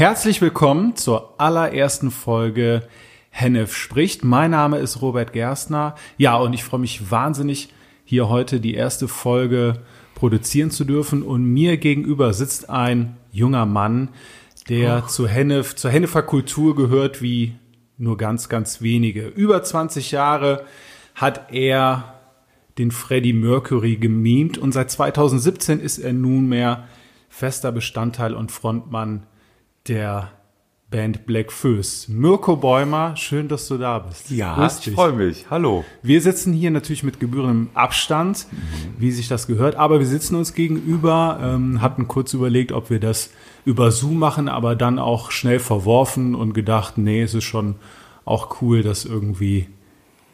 Herzlich willkommen zur allerersten Folge Hennef spricht. Mein Name ist Robert Gerstner. Ja, und ich freue mich wahnsinnig, hier heute die erste Folge produzieren zu dürfen. Und mir gegenüber sitzt ein junger Mann, der oh. zu Hennef, zur Hennefer Kultur gehört wie nur ganz, ganz wenige. Über 20 Jahre hat er den Freddie Mercury gemimt und seit 2017 ist er nunmehr fester Bestandteil und Frontmann der Band Black Föß. Mirko Bäumer, schön, dass du da bist. Ja, ich freue mich. Hallo. Wir sitzen hier natürlich mit gebührendem Abstand, mhm. wie sich das gehört, aber wir sitzen uns gegenüber, ähm, hatten kurz überlegt, ob wir das über Zoom machen, aber dann auch schnell verworfen und gedacht, nee, es ist schon auch cool, das irgendwie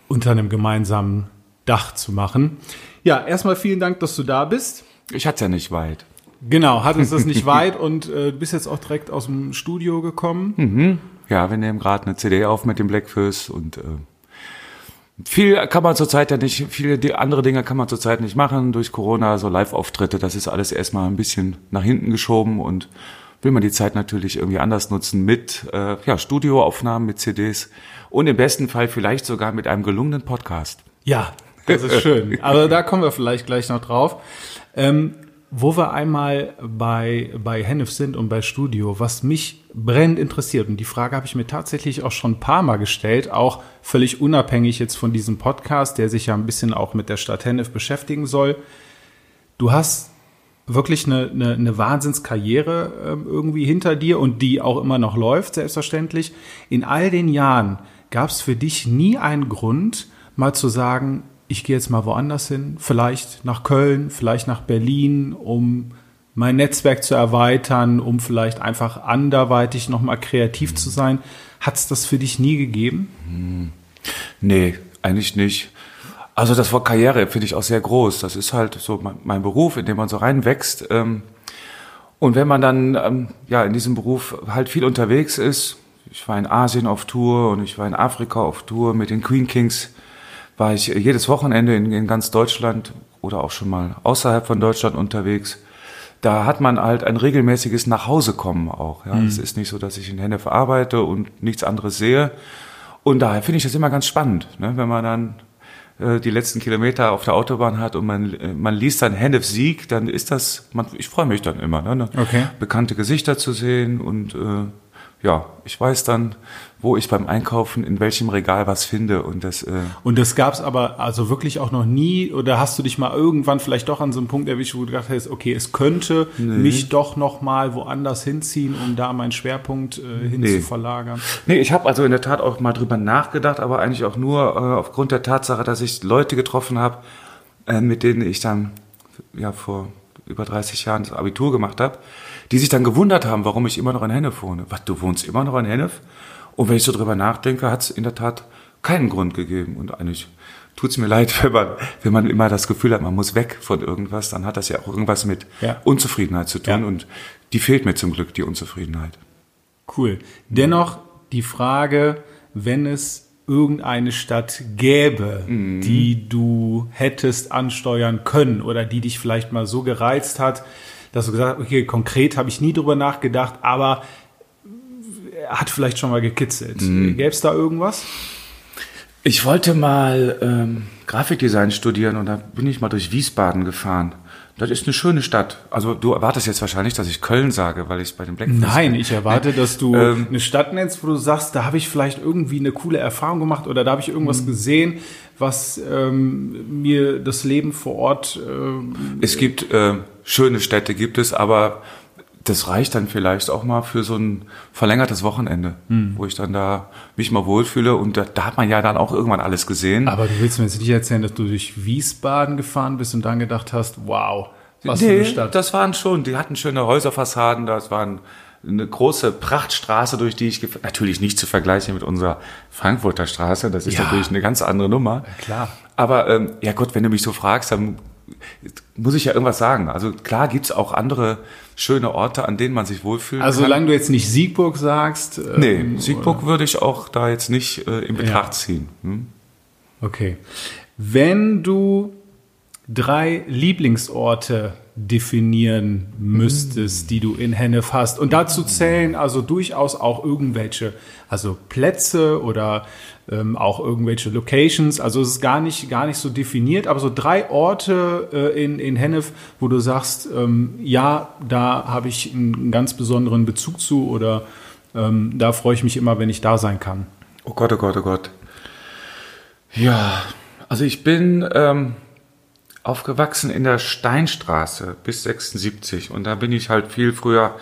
unter einem gemeinsamen Dach zu machen. Ja, erstmal vielen Dank, dass du da bist. Ich hatte ja nicht weit. Genau, hattest das nicht weit und äh, bist jetzt auch direkt aus dem Studio gekommen. Mhm. Ja, wir nehmen gerade eine CD auf mit dem Blackfist und äh, viel kann man zurzeit ja nicht, viele andere Dinge kann man zurzeit nicht machen durch Corona, so Live-Auftritte, das ist alles erstmal ein bisschen nach hinten geschoben und will man die Zeit natürlich irgendwie anders nutzen mit äh, ja, Studioaufnahmen, mit CDs und im besten Fall vielleicht sogar mit einem gelungenen Podcast. Ja, das ist schön. Aber da kommen wir vielleicht gleich noch drauf. Ähm, wo wir einmal bei, bei Hennef sind und bei Studio, was mich brennend interessiert, und die Frage habe ich mir tatsächlich auch schon ein paar Mal gestellt, auch völlig unabhängig jetzt von diesem Podcast, der sich ja ein bisschen auch mit der Stadt Hennef beschäftigen soll. Du hast wirklich eine, eine, eine Wahnsinnskarriere äh, irgendwie hinter dir und die auch immer noch läuft, selbstverständlich. In all den Jahren gab es für dich nie einen Grund, mal zu sagen, ich gehe jetzt mal woanders hin, vielleicht nach Köln, vielleicht nach Berlin, um mein Netzwerk zu erweitern, um vielleicht einfach anderweitig nochmal kreativ zu sein. Hat es das für dich nie gegeben? Mhm. Nee, eigentlich nicht. Also das Wort Karriere finde ich auch sehr groß. Das ist halt so mein, Beruf, in dem man so reinwächst. Ähm, und wenn man dann ähm, ja in diesem Beruf halt viel unterwegs ist, ich war in Asien auf Tour und ich war in Afrika auf Tour mit den Queen Kings, war ich jedes Wochenende in, in ganz Deutschland oder auch schon mal außerhalb von Deutschland unterwegs. Da hat man halt ein regelmäßiges Nachhausekommen auch. Ja. Mhm. Es ist nicht so, dass ich in Henne verarbeite und nichts anderes sehe. Und daher finde ich das immer ganz spannend, ne? wenn man dann äh, die letzten Kilometer auf der Autobahn hat und man, man liest dann Hennef Sieg, dann ist das, man, ich freue mich dann immer, ne? okay. bekannte Gesichter zu sehen und äh, ja, ich weiß dann, wo ich beim Einkaufen in welchem Regal was finde und das. Äh und das gab's aber also wirklich auch noch nie oder hast du dich mal irgendwann vielleicht doch an so einem Punkt erwischt, wo du gedacht hast, okay, es könnte nee. mich doch noch mal woanders hinziehen, um da meinen Schwerpunkt äh, hin nee. zu verlagern? Nee, ich habe also in der Tat auch mal drüber nachgedacht, aber eigentlich auch nur äh, aufgrund der Tatsache, dass ich Leute getroffen habe, äh, mit denen ich dann ja vor über 30 Jahren das Abitur gemacht habe die sich dann gewundert haben, warum ich immer noch in Hennef wohne. Was, du wohnst immer noch in Hennef? Und wenn ich so drüber nachdenke, hat es in der Tat keinen Grund gegeben. Und eigentlich tut es mir leid, wenn man, wenn man immer das Gefühl hat, man muss weg von irgendwas, dann hat das ja auch irgendwas mit ja. Unzufriedenheit zu tun. Ja. Und die fehlt mir zum Glück, die Unzufriedenheit. Cool. Dennoch die Frage, wenn es irgendeine Stadt gäbe, mhm. die du hättest ansteuern können oder die dich vielleicht mal so gereizt hat, dass du gesagt hast, okay, konkret habe ich nie drüber nachgedacht, aber hat vielleicht schon mal gekitzelt. Mhm. Gäbe es da irgendwas? Ich wollte mal ähm, Grafikdesign studieren und da bin ich mal durch Wiesbaden gefahren. Das ist eine schöne Stadt. Also du erwartest jetzt wahrscheinlich, dass ich Köln sage, weil ich bei den Black Nein, ich erwarte, dass du ähm, eine Stadt nennst, wo du sagst, da habe ich vielleicht irgendwie eine coole Erfahrung gemacht oder da habe ich irgendwas mhm. gesehen, was ähm, mir das Leben vor Ort. Ähm, es gibt äh, schöne Städte, gibt es, aber das reicht dann vielleicht auch mal für so ein verlängertes Wochenende, hm. wo ich dann da mich mal wohlfühle und da, da, hat man ja dann auch irgendwann alles gesehen. Aber du willst mir jetzt nicht erzählen, dass du durch Wiesbaden gefahren bist und dann gedacht hast, wow, was nee, für eine Stadt. das waren schon, die hatten schöne Häuserfassaden, das waren eine große Prachtstraße, durch die ich gefahren Natürlich nicht zu vergleichen mit unserer Frankfurter Straße, das ist ja. natürlich eine ganz andere Nummer. Ja, klar. Aber ähm, ja Gott, wenn du mich so fragst, dann muss ich ja irgendwas sagen. Also klar gibt's auch andere schöne Orte, an denen man sich wohlfühlt. Also kann. solange du jetzt nicht Siegburg sagst. Ähm, nee, Siegburg oder? würde ich auch da jetzt nicht äh, in Betracht ja. ziehen. Hm? Okay. Wenn du drei Lieblingsorte definieren müsstest, die du in Hennef hast. Und dazu zählen also durchaus auch irgendwelche, also Plätze oder ähm, auch irgendwelche Locations. Also es ist gar nicht, gar nicht so definiert, aber so drei Orte äh, in, in Hennef, wo du sagst, ähm, ja, da habe ich einen ganz besonderen Bezug zu oder ähm, da freue ich mich immer, wenn ich da sein kann. Oh Gott, oh Gott, oh Gott. Ja, also ich bin ähm, aufgewachsen in der Steinstraße bis 76 und da bin ich halt viel früher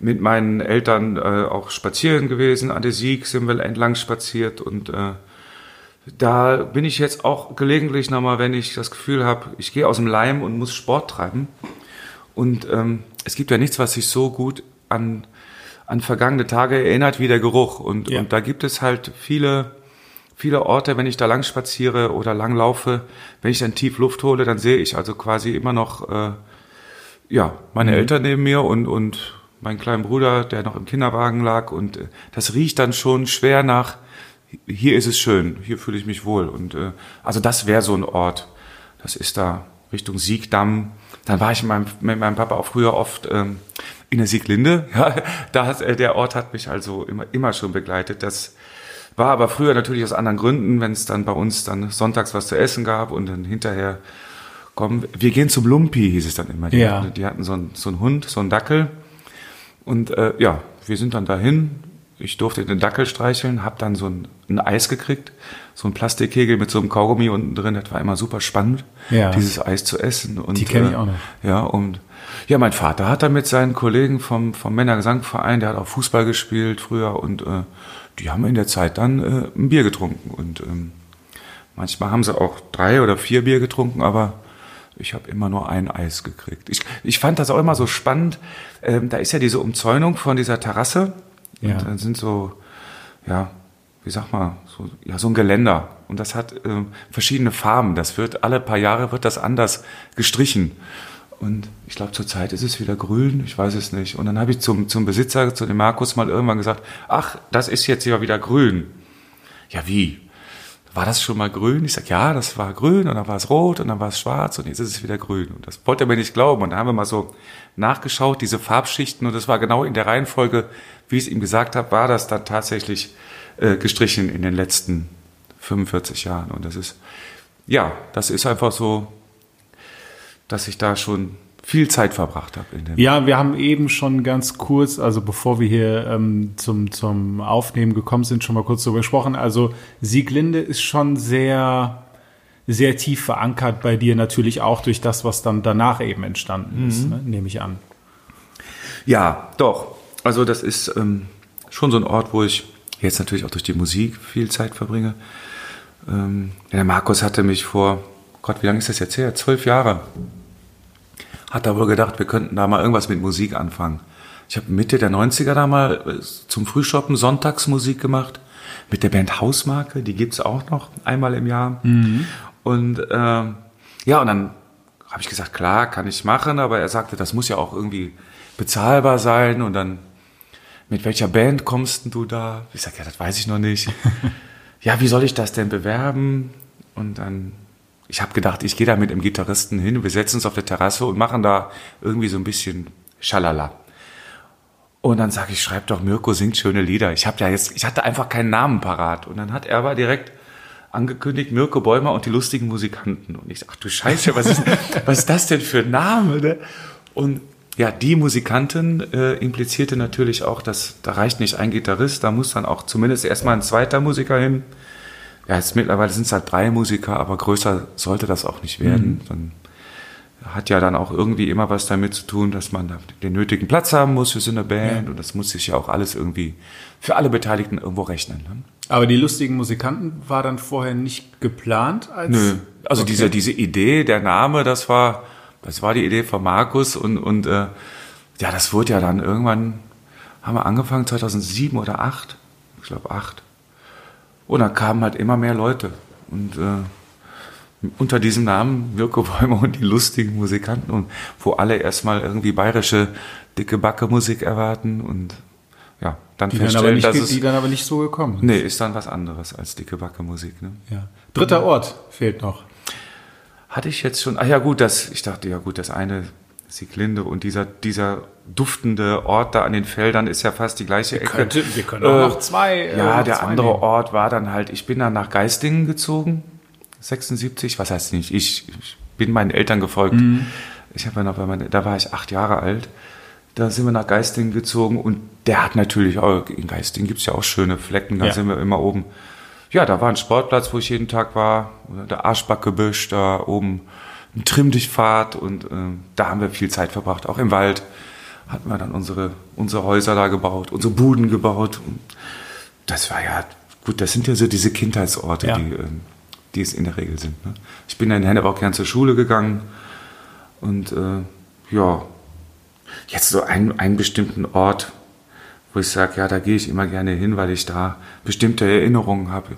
mit meinen Eltern äh, auch spazieren gewesen. An der Sieg sind wir entlang spaziert und äh, da bin ich jetzt auch gelegentlich nochmal, wenn ich das Gefühl habe, ich gehe aus dem Leim und muss Sport treiben. Und ähm, es gibt ja nichts, was sich so gut an, an vergangene Tage erinnert wie der Geruch. Und, ja. und da gibt es halt viele, viele Orte, wenn ich da lang spaziere oder lang laufe, wenn ich dann tief Luft hole, dann sehe ich also quasi immer noch äh, ja meine mhm. Eltern neben mir und und meinen kleinen Bruder, der noch im Kinderwagen lag und äh, das riecht dann schon schwer nach. Hier ist es schön, hier fühle ich mich wohl und äh, also das wäre so ein Ort. Das ist da Richtung Siegdamm. Dann war ich mit meinem, mit meinem Papa auch früher oft ähm, in der Sieglinde. Ja, da hat, äh, der Ort hat mich also immer immer schon begleitet. Das war aber früher natürlich aus anderen Gründen, wenn es dann bei uns dann sonntags was zu essen gab und dann hinterher kommen, wir gehen zum Lumpi, hieß es dann immer. Die, ja. hatten, die hatten so einen, so einen Hund, so einen Dackel. Und äh, ja, wir sind dann dahin. Ich durfte den Dackel streicheln, habe dann so ein, ein, Eis gekriegt, so ein Plastikkegel mit so einem Kaugummi unten drin. Das war immer super spannend, ja. dieses Eis zu essen. Und, die kenne ich auch noch. Äh, ja, und ja, mein Vater hat da mit seinen Kollegen vom, vom Männergesangverein, der hat auch Fußball gespielt früher und äh, die haben in der Zeit dann äh, ein Bier getrunken. Und ähm, manchmal haben sie auch drei oder vier Bier getrunken, aber ich habe immer nur ein Eis gekriegt. Ich, ich fand das auch immer so spannend. Ähm, da ist ja diese Umzäunung von dieser Terrasse. Ja. Und dann sind so, ja, wie sag mal, so, ja, so ein Geländer. Und das hat ähm, verschiedene Farben. Das wird alle paar Jahre wird das anders gestrichen. Und ich glaube, zurzeit ist es wieder grün, ich weiß es nicht. Und dann habe ich zum, zum Besitzer, zu dem Markus, mal irgendwann gesagt, ach, das ist jetzt ja wieder grün. Ja, wie? War das schon mal grün? Ich sage, ja, das war grün und dann war es rot und dann war es schwarz und jetzt ist es wieder grün. Und das wollte er mir nicht glauben. Und da haben wir mal so nachgeschaut, diese Farbschichten, und das war genau in der Reihenfolge, wie ich es ihm gesagt habe, war das dann tatsächlich äh, gestrichen in den letzten 45 Jahren. Und das ist, ja, das ist einfach so dass ich da schon viel Zeit verbracht habe. ja, wir haben eben schon ganz kurz, also bevor wir hier ähm, zum, zum Aufnehmen gekommen sind, schon mal kurz darüber gesprochen. Also Sieglinde ist schon sehr, sehr tief verankert bei dir, natürlich auch durch das, was dann danach eben entstanden mhm. ist, ne? nehme ich an. Ja, doch. Also das ist ähm, schon so ein Ort, wo ich jetzt natürlich auch durch die Musik viel Zeit verbringe. Ähm, der Markus hatte mich vor Gott, wie lange ist das jetzt her? Zwölf Jahre. Hat er wohl gedacht, wir könnten da mal irgendwas mit Musik anfangen. Ich habe Mitte der 90er da mal äh, zum Frühshoppen Sonntagsmusik gemacht mit der Band Hausmarke, die gibt's auch noch einmal im Jahr. Mhm. Und äh, ja, und dann habe ich gesagt, klar, kann ich machen, aber er sagte, das muss ja auch irgendwie bezahlbar sein und dann mit welcher Band kommst du da? Ich sage, ja, das weiß ich noch nicht. ja, wie soll ich das denn bewerben? Und dann ich habe gedacht, ich gehe da mit dem Gitarristen hin, wir setzen uns auf der Terrasse und machen da irgendwie so ein bisschen Schalala. Und dann sage ich, schreib doch, Mirko singt schöne Lieder. Ich habe ja jetzt, ich hatte einfach keinen Namen parat. Und dann hat er aber direkt angekündigt, Mirko Bäumer und die lustigen Musikanten. Und ich sage, ach du Scheiße, was ist, was ist das denn für ein Name? Ne? Und ja, die Musikanten äh, implizierte natürlich auch, dass da reicht nicht ein Gitarrist, da muss dann auch zumindest erstmal ein zweiter Musiker hin ja, jetzt mittlerweile sind es halt drei Musiker, aber größer sollte das auch nicht werden. Mhm. Dann hat ja dann auch irgendwie immer was damit zu tun, dass man den nötigen Platz haben muss für so eine Band ja. und das muss sich ja auch alles irgendwie für alle Beteiligten irgendwo rechnen. Ne? Aber die lustigen Musikanten war dann vorher nicht geplant als. Nö, also okay. diese, diese Idee, der Name, das war, das war die Idee von Markus und, und äh, ja, das wurde ja dann irgendwann, haben wir angefangen 2007 oder 2008, ich glaube 8 und dann kamen halt immer mehr Leute. Und äh, unter diesem Namen Mirko Bäumer und die lustigen Musikanten und wo alle erstmal irgendwie bayerische dicke Backe Musik erwarten und ja, dann die feststellen, dann nicht, dass es, die dann aber nicht so gekommen. Nee, ist dann was anderes als dicke Backe Musik. Ne? Ja. Dritter Ort fehlt noch. Hatte ich jetzt schon. Ah ja gut, das ich dachte ja gut, das eine Sieglinde und dieser, dieser duftende Ort da an den Feldern ist ja fast die gleiche Ecke. Könnte, wir können auch noch zwei. äh, Ja, noch der zwei andere nehmen. Ort war dann halt, ich bin dann nach Geistingen gezogen, 76, was heißt nicht, ich, ich bin meinen Eltern gefolgt. Mhm. Ich habe ja noch bei da war ich acht Jahre alt. Da sind wir nach Geistingen gezogen und der hat natürlich auch, in Geistingen gibt's ja auch schöne Flecken, da Ja. sind wir immer oben. Ja, da war ein Sportplatz, wo ich jeden Tag war, der Arschbackgebüsch, da oben ein Trimmdichtpfad und äh, da haben wir viel Zeit verbracht, auch im Wald hatten wir dann unsere, unsere Häuser da gebaut, unsere Buden gebaut. Und das war ja, gut, das sind ja so diese Kindheitsorte, Ja. die, ähm, die es in der Regel sind. Ne? Ich bin dann in Hennebauch gern zur Schule gegangen und äh, ja, jetzt so einen, einen bestimmten Ort, wo ich sage, ja, da gehe ich immer gerne hin, weil ich da bestimmte Erinnerungen habe.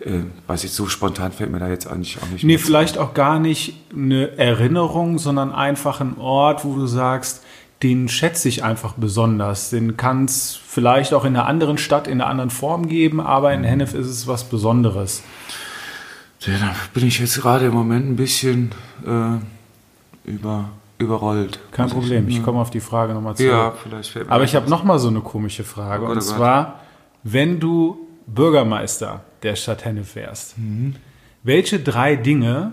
Äh, weiß ich, so spontan fällt mir da jetzt eigentlich auch nicht Nee, zu. vielleicht auch gar nicht eine Erinnerung, sondern einfach ein Ort, wo du sagst, den schätze ich einfach besonders. Den kann es vielleicht auch in einer anderen Stadt, in einer anderen Form geben, aber Mhm. in Hennef ist es was Besonderes. Ja, da bin ich jetzt gerade im Moment ein bisschen äh, über, überrollt. Kein Muss Problem, ich ja. komme auf die Frage nochmal zurück. Ja, vielleicht fällt mir Aber ich habe was. noch mal so eine komische Frage. Oh Gott, und oh Gott. zwar, wenn du Bürgermeister der Stadt Hennef wärst, Mhm. welche drei Dinge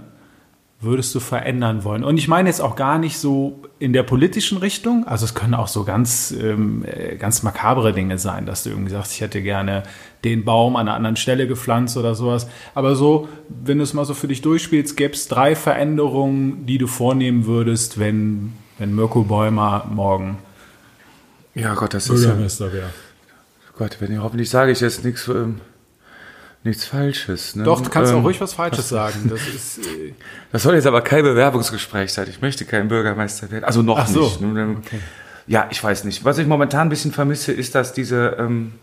würdest du verändern wollen? Und ich meine jetzt auch gar nicht so in der politischen Richtung. Also es können auch so ganz, ähm, äh, ganz makabre Dinge sein, dass du irgendwie sagst, ich hätte gerne den Baum an einer anderen Stelle gepflanzt oder sowas. Aber so, wenn du es mal so für dich durchspielst, gäbe es drei Veränderungen, die du vornehmen würdest, wenn, wenn Mirko Bäumer morgen Ja, Gott, das ist ja. Wäre. Gott, wenn ich hoffentlich sage ich jetzt nichts, ähm, nichts Falsches. Ne? Doch, du kannst Ähm, auch ruhig was Falsches sagen. Das ist, äh, Das soll jetzt aber kein Bewerbungsgespräch sein. Ich möchte kein Bürgermeister werden. Also noch Ach so, nicht. Nun, ähm, Ja, ich weiß nicht. Was ich momentan ein bisschen vermisse, ist, dass diese ähm,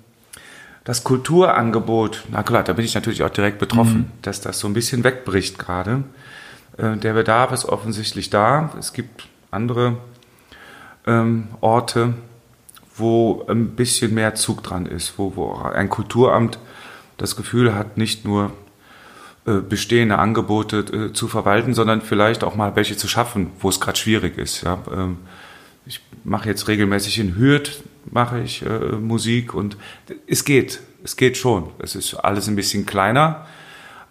das Kulturangebot, na klar, da bin ich natürlich auch direkt betroffen, dass das so ein bisschen wegbricht gerade. Äh, der Bedarf ist offensichtlich da. Es gibt andere ähm, Orte, wo ein bisschen mehr Zug dran ist, wo, wo ein Kulturamt das Gefühl hat, nicht nur äh, bestehende Angebote äh, zu verwalten, sondern vielleicht auch mal welche zu schaffen, wo es gerade schwierig ist. Ja? Ähm, ich mache jetzt regelmäßig in Hürth mache ich äh, Musik und es geht, es geht schon. Es ist alles ein bisschen kleiner,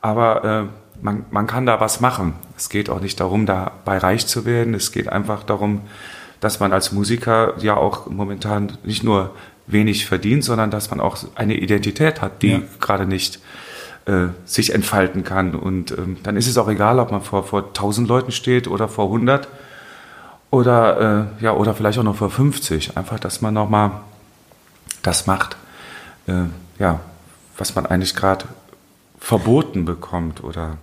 aber man, man kann da was machen. Es geht auch nicht darum, dabei reich zu werden. Es geht einfach darum, dass man als Musiker ja auch momentan nicht nur wenig verdient, sondern dass man auch eine Identität hat, die Ja. gerade nicht äh, sich entfalten kann. Und ähm, dann ist es auch egal, ob man vor, vor 1000 Leuten steht oder vor 100 oder, äh, ja, oder vielleicht auch noch vor 50. Einfach, dass man nochmal das macht, äh, ja, was man eigentlich gerade verboten bekommt oder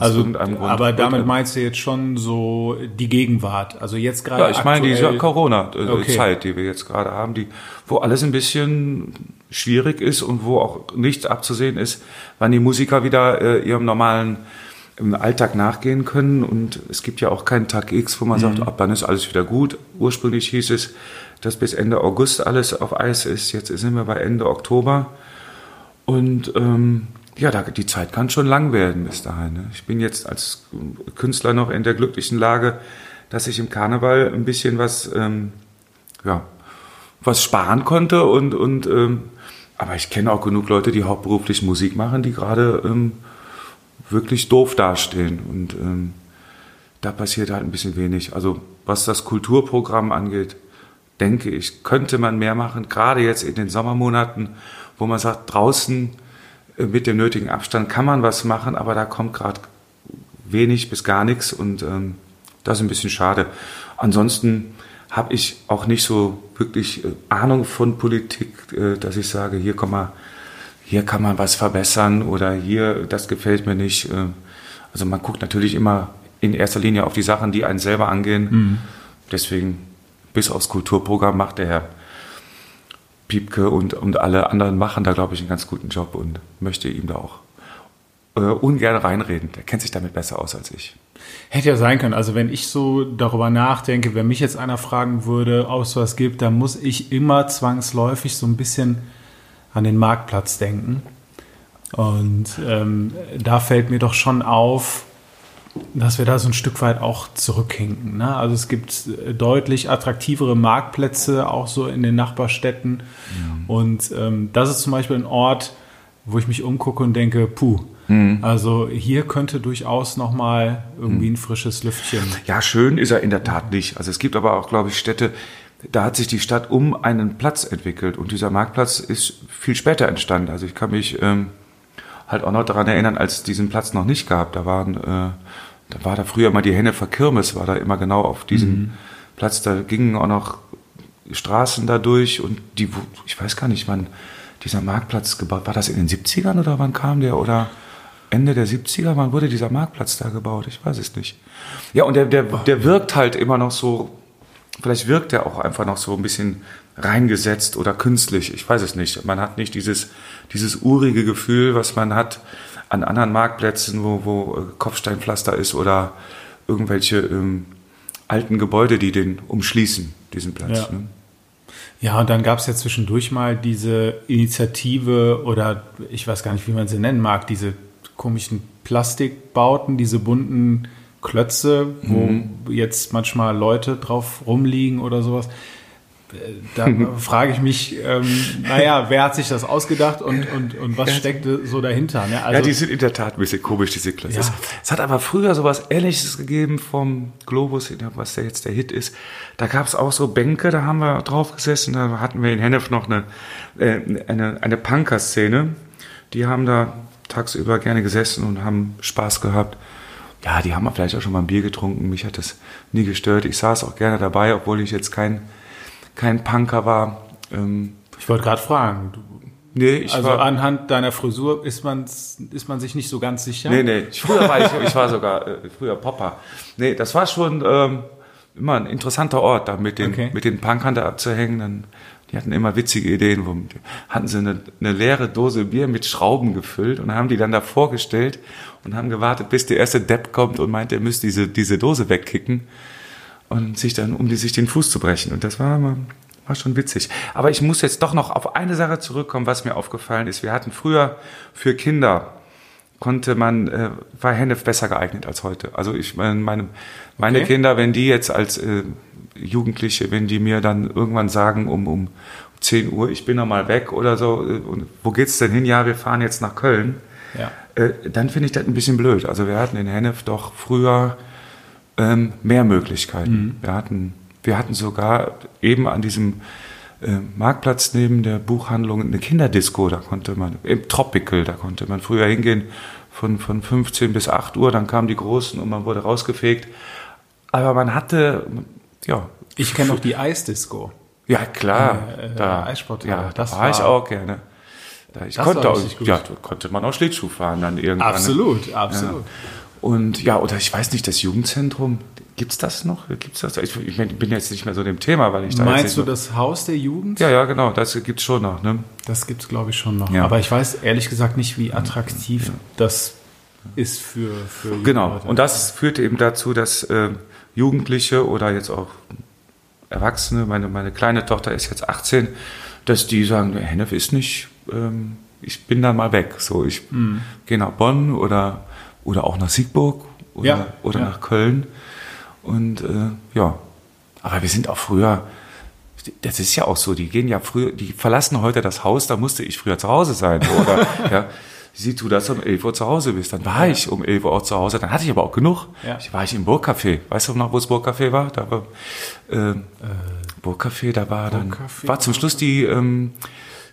also, aber damit äh, meinst du jetzt schon so die Gegenwart. Also jetzt gerade. Ja, ich meine diese Corona-Zeit, Okay. die wir jetzt gerade haben, die, wo alles ein bisschen schwierig ist und wo auch nichts abzusehen ist, wann die Musiker wieder äh, ihrem normalen im Alltag nachgehen können. Und es gibt ja auch keinen Tag X, wo man sagt, ab dann ist alles wieder gut. Ursprünglich hieß es, dass bis Ende August alles auf Eis ist. Jetzt sind wir bei Ende Oktober. Und ähm, ja, da, die Zeit kann schon lang werden bis dahin. Ne? Ich bin jetzt als Künstler noch in der glücklichen Lage, dass ich im Karneval ein bisschen was, ähm, ja, was sparen konnte und, und ähm, aber ich kenne auch genug Leute, die hauptberuflich Musik machen, die gerade ähm, wirklich doof dastehen und ähm, da passiert halt ein bisschen wenig. Also was das Kulturprogramm angeht, denke ich, könnte man mehr machen, gerade jetzt in den Sommermonaten, wo man sagt, draußen mit dem nötigen Abstand kann man was machen, aber da kommt gerade wenig bis gar nichts und ähm, das ist ein bisschen schade. Ansonsten habe ich auch nicht so wirklich äh, Ahnung von Politik, äh, dass ich sage, hier komm mal, hier kann man was verbessern oder hier, das gefällt mir nicht. Äh, Also man guckt natürlich immer in erster Linie auf die Sachen, die einen selber angehen. Deswegen, bis aufs Kulturprogramm macht der Herr Piepke und, und alle anderen machen da, glaube ich, einen ganz guten Job und möchte ihm da auch äh, ungern reinreden. Der kennt sich damit besser aus als ich. Hätte ja sein können. Also wenn ich so darüber nachdenke, wenn mich jetzt einer fragen würde, ob es was gibt, dann muss ich immer zwangsläufig so ein bisschen an den Marktplatz denken. Und ähm, da fällt mir doch schon auf, dass wir da so ein Stück weit auch zurückhinken. Ne? Also es gibt äh, deutlich attraktivere Marktplätze, auch so in den Nachbarstädten. Mhm. Und ähm, das ist zum Beispiel ein Ort, wo ich mich umgucke und denke, puh, mhm. also hier könnte durchaus nochmal irgendwie mhm. ein frisches Lüftchen. Ja, schön ist er in der Tat nicht. Also es gibt aber auch, glaube ich, Städte, da hat sich die Stadt um einen Platz entwickelt und dieser Marktplatz ist viel später entstanden. Also ich kann mich ähm, halt auch noch daran erinnern, als es diesen Platz noch nicht gab. Da waren, äh, da war da früher mal die Hennefer Kirmes, war da immer genau auf diesem mhm. Platz. Da gingen auch noch Straßen da durch und die, ich weiß gar nicht, wann dieser Marktplatz gebaut, war das in den 70ern oder wann kam der oder Ende der 70er, wann wurde dieser Marktplatz da gebaut? Ich weiß es nicht. Ja, und der, der, der wirkt halt immer noch so Vielleicht wirkt er auch einfach noch so ein bisschen reingesetzt oder künstlich. Ich weiß es nicht. Man hat nicht dieses, dieses urige Gefühl, was man hat an anderen Marktplätzen, wo, wo äh, Kopfsteinpflaster ist oder irgendwelche ähm, alten Gebäude, die den umschließen, diesen Platz. Ja. Ne? Ja, und dann gab es ja zwischendurch mal diese Initiative oder ich weiß gar nicht, wie man sie nennen mag, diese komischen Plastikbauten, diese bunten Klötze, wo mhm. jetzt manchmal Leute drauf rumliegen oder sowas. Da frage ich mich, ähm, naja, wer hat sich das ausgedacht und, und, und was steckte so dahinter? Ne? Also, ja, die sind in der Tat ein bisschen komisch, diese Klötze. Ja. Es hat aber früher sowas Ähnliches gegeben vom Globus, was der jetzt der Hit ist. Da gab es auch so Bänke, da haben wir drauf gesessen. Da hatten wir in Hennef noch eine, äh, eine, eine Punker-Szene. Die haben da tagsüber gerne gesessen und haben Spaß gehabt ja, die haben vielleicht auch schon mal ein Bier getrunken. Mich hat das nie gestört. Ich saß auch gerne dabei, obwohl ich jetzt kein, kein Punker war. Ähm, ich wollte gerade fragen. Du, nee, ich also war, anhand deiner Frisur ist man, ist man sich nicht so ganz sicher? Nee, nee. Früher war ich, ich war sogar äh, früher Popper. Nee, das war schon ähm, immer ein interessanter Ort, da mit den, okay. mit den Punkern da abzuhängen. Dann die hatten immer witzige Ideen. Wo, hatten sie eine, eine leere Dose Bier mit Schrauben gefüllt und haben die dann da vorgestellt und haben gewartet, bis der erste Depp kommt und meint, er müsste diese, diese Dose wegkicken und sich dann, um die, sich den Fuß zu brechen. Und das war, war schon witzig. Aber ich muss jetzt doch noch auf eine Sache zurückkommen, was mir aufgefallen ist. Wir hatten früher für Kinder konnte man, äh, war Hennef besser geeignet als heute. Also ich meine, meine, meine okay. Kinder, wenn die jetzt als äh, Jugendliche, wenn die mir dann irgendwann sagen, um, um 10 Uhr, ich bin noch mal weg oder so, äh, und wo geht's denn hin? Ja, wir fahren jetzt nach Köln. Ja. Äh, dann finde ich das ein bisschen blöd. Also wir hatten in Hennef doch früher ähm, mehr Möglichkeiten. Mhm. Wir, hatten, wir hatten sogar eben an diesem äh, Marktplatz neben der Buchhandlung eine Kinderdisco, da konnte man, im Tropical, da konnte man früher hingehen von, von 15 bis 8 Uhr, dann kamen die Großen und man wurde rausgefegt. Aber man hatte, ja. Ich kenne noch die Eisdisco. Ja, klar. Äh, da Eissport, ja, das war, war ich auch gerne. Da ich konnte auch, ja, konnte man auch Schlittschuh fahren dann irgendwann. Absolut, absolut. Ja. Und ja, oder ich weiß nicht, das Jugendzentrum, gibt es das noch? Gibt's das? Ich, ich, bin jetzt nicht mehr so dem Thema, weil ich da Meinst du das Haus der Jugend? Ja, ja, genau, das gibt es schon noch. Ne? Das gibt es, glaube ich, schon noch. Ja. Aber ich weiß ehrlich gesagt nicht, wie attraktiv ja. das ist für, für Genau, und das führte eben dazu, dass äh, Jugendliche oder jetzt auch Erwachsene, meine, meine kleine Tochter ist jetzt 18, dass die sagen, Hennef ist nicht, ähm, ich bin dann mal weg. So, ich mhm. gehe nach Bonn oder, oder auch nach Siegburg oder, ja, oder ja. nach Köln. Und äh, ja, aber wir sind auch früher, das ist ja auch so, die gehen ja früher, die verlassen heute das Haus, da musste ich früher zu Hause sein. Oder ja, sieh du, dass du um 11 Uhr zu Hause bist. Dann war ja. ich um 11 Uhr auch zu Hause, dann hatte ich aber auch genug. Ja. Ich war ich im Burgcafé. Weißt du noch, wo das Burgcafé war? Da war äh, äh, Burgcafé, da war dann, war zum Schluss die, ähm,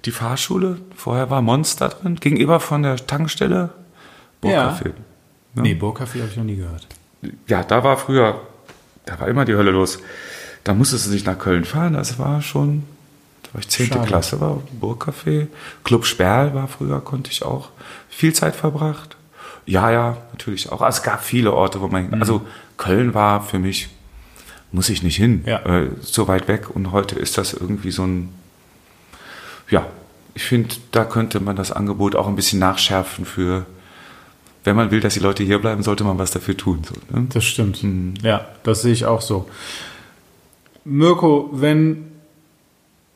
die Fahrschule. Vorher war Monster drin, gegenüber von der Tankstelle. Burgcafé. Ja. Ja. Nee, Burgcafé habe ich noch nie gehört. Ja, da war früher, da war immer die Hölle los. Da musstest du nicht nach Köln fahren, das war schon, da war ich 10. Schade. Klasse, war Burgcafé. Club Sperl war früher, konnte ich auch viel Zeit verbracht. Ja, ja, natürlich auch. Also es gab viele Orte, wo man, mhm. also Köln war für mich, muss ich nicht hin, ja. äh, so weit weg. Und heute ist das irgendwie so ein, ja, ich finde, da könnte man das Angebot auch ein bisschen nachschärfen für, wenn man will, dass die Leute hier bleiben, sollte man was dafür tun. So, ne? Das stimmt. Mhm. Ja, das sehe ich auch so. Mirko, wenn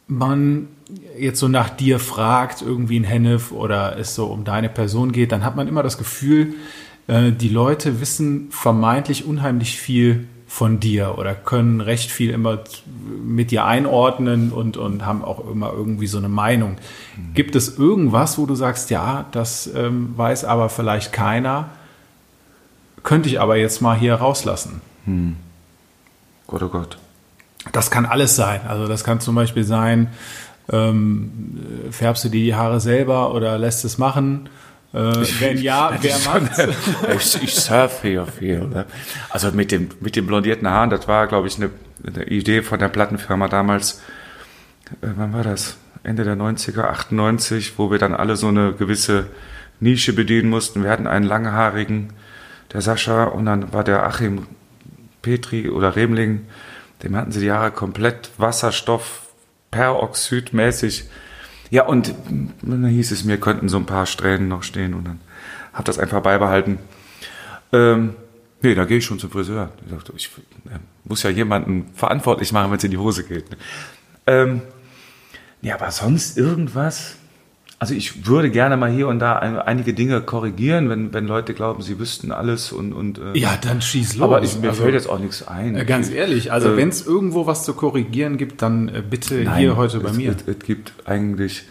man jetzt so nach dir fragt, irgendwie in Hennef oder es so um deine Person geht, dann hat man immer das Gefühl, äh, die Leute wissen vermeintlich unheimlich viel von dir oder können recht viel immer mit dir einordnen und, und haben auch immer irgendwie so eine Meinung. Mhm. Gibt es irgendwas, wo du sagst, ja, das ähm, weiß aber vielleicht keiner, könnte ich aber jetzt mal hier rauslassen? Hm. Gott, oh Gott. Das kann alles sein. Also das kann zum Beispiel sein, ähm, färbst du die Haare selber oder lässt es machen? Äh, wenn ja, wer macht ich, ich surfe hier viel. Ne? Also mit dem, mit den blondierten Haaren, das war, glaube ich, eine, eine, Idee von der Plattenfirma damals. Äh, wann war das? Ende der 90er, 98, wo wir dann alle so eine gewisse Nische bedienen mussten. Wir hatten einen langhaarigen, der Sascha, und dann war der Achim Petri oder Remling, dem hatten sie die Haare komplett Wasserstoff, Peroxidmäßig ja, und dann hieß es mir, könnten so ein paar Strähnen noch stehen und dann habe das einfach beibehalten. Ähm, nee, da gehe ich schon zum Friseur. Ich, dachte, ich äh, muss ja jemanden verantwortlich machen, wenn es in die Hose geht. Ne? Ähm, ja, aber sonst irgendwas? Also ich würde gerne mal hier und da einige Dinge korrigieren, wenn, wenn Leute glauben, sie wüssten alles und, und äh, ja, dann schieß los. Aber ich, mir also, fällt jetzt auch nichts ein. Äh, ganz ehrlich, also äh, wenn es irgendwo was zu korrigieren gibt, dann äh, bitte nein, hier heute bei es, mir. Es, es, gibt eigentlich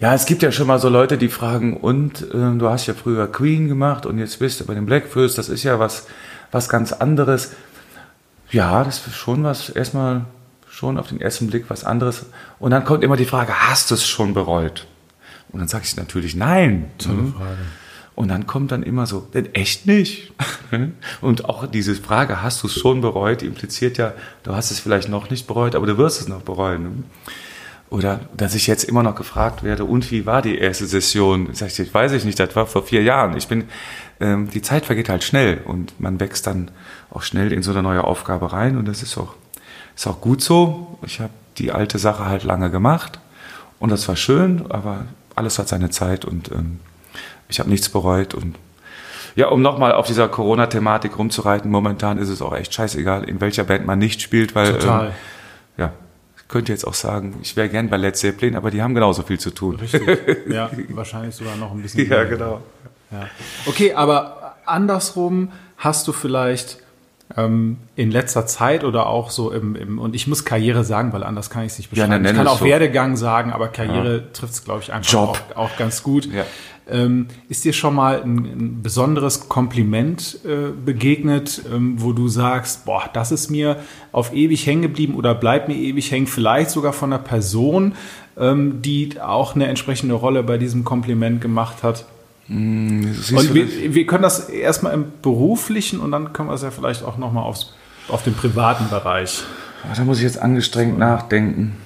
ja, es gibt ja schon mal so Leute, die fragen, und äh, du hast ja früher Queen gemacht und jetzt bist du bei den Blackfurs, das ist ja was was ganz anderes. Ja, das ist schon was erstmal schon auf den ersten Blick was anderes. Und dann kommt immer die Frage, hast du es schon bereut? Und dann sage ich natürlich nein. Tolle mhm. Frage. Und dann kommt dann immer so, denn echt nicht. Und auch diese Frage, hast du es schon bereut, impliziert ja, du hast es vielleicht noch nicht bereut, aber du wirst es noch bereuen. Oder dass ich jetzt immer noch gefragt werde, und wie war die erste Session? Sag ich, weiß ich nicht, das war vor vier Jahren. Ich bin, ähm, die Zeit vergeht halt schnell und man wächst dann auch schnell in so eine neue Aufgabe rein und das ist auch ist auch gut so. Ich habe die alte Sache halt lange gemacht und das war schön, aber alles hat seine Zeit und ähm, ich habe nichts bereut. Und ja, um nochmal auf dieser Corona-Thematik rumzureiten, momentan ist es auch echt scheißegal, in welcher Band man nicht spielt, weil Total. Ähm, ja, ich könnte jetzt auch sagen, ich wäre gern bei Led Zeppelin, aber die haben genauso viel zu tun. Richtig. Ja, wahrscheinlich sogar noch ein bisschen. Ja, mehr. genau. Ja. Okay, aber andersrum hast du vielleicht ähm, in letzter Zeit oder auch so im, im, und ich muss Karriere sagen, weil anders kann ich es nicht beschreiben. Ja, ich kann auch so. Werdegang sagen, aber Karriere ja. trifft es, glaube ich, einfach Job. Auch, auch ganz gut. Ja. Ähm, ist dir schon mal ein, ein besonderes Kompliment äh, begegnet, ähm, wo du sagst, boah, das ist mir auf ewig hängen geblieben oder bleibt mir ewig hängen, vielleicht sogar von einer Person, ähm, die auch eine entsprechende Rolle bei diesem Kompliment gemacht hat? Mm, und wir, wir, können das erstmal im beruflichen und dann können wir es ja vielleicht auch nochmal auf den privaten Bereich. Da muss ich jetzt angestrengt nachdenken.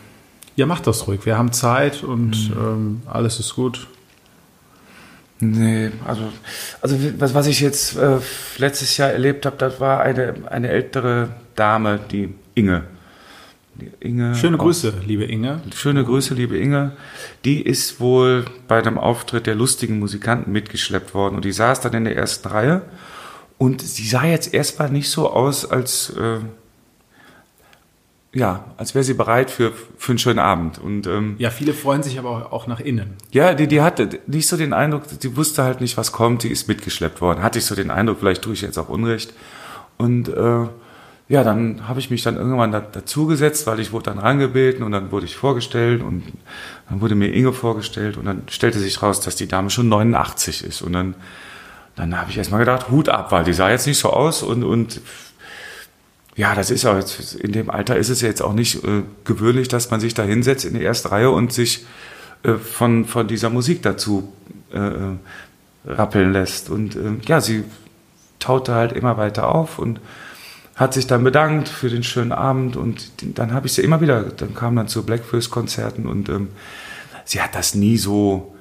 Ja, mach das ruhig. Wir haben Zeit und mhm. ähm, alles ist gut. Nee, also, also was, was ich jetzt äh, letztes Jahr erlebt habe, das war eine, eine ältere Dame, die Inge. Inge schöne Grüße, liebe Inge. Schöne Grüße, liebe Inge. Die ist wohl bei einem Auftritt der lustigen Musikanten mitgeschleppt worden und die saß dann in der ersten Reihe und sie sah jetzt erstmal nicht so aus, als äh, ja, als wäre sie bereit für, für einen schönen Abend. Und, ähm, ja, viele freuen sich aber auch nach innen. Ja, die, die hatte nicht so den Eindruck, die wusste halt nicht, was kommt, die ist mitgeschleppt worden. Hatte ich so den Eindruck, vielleicht tue ich jetzt auch Unrecht. Und äh, ja, dann habe ich mich dann irgendwann da, dazugesetzt, weil ich wurde dann rangebeten und dann wurde ich vorgestellt und dann wurde mir Inge vorgestellt und dann stellte sich raus, dass die Dame schon 89 ist und dann, dann habe ich erstmal gedacht, Hut ab, weil die sah jetzt nicht so aus und, und ja, das ist ja jetzt, in dem Alter ist es ja jetzt auch nicht äh, gewöhnlich, dass man sich da hinsetzt in die erste Reihe und sich äh, von, von dieser Musik dazu äh, rappeln lässt. Und äh, ja, sie taute halt immer weiter auf und hat sich dann bedankt für den schönen Abend und dann habe ich sie immer wieder, dann kam dann zu Blackfist-Konzerten und ähm, sie hat das nie so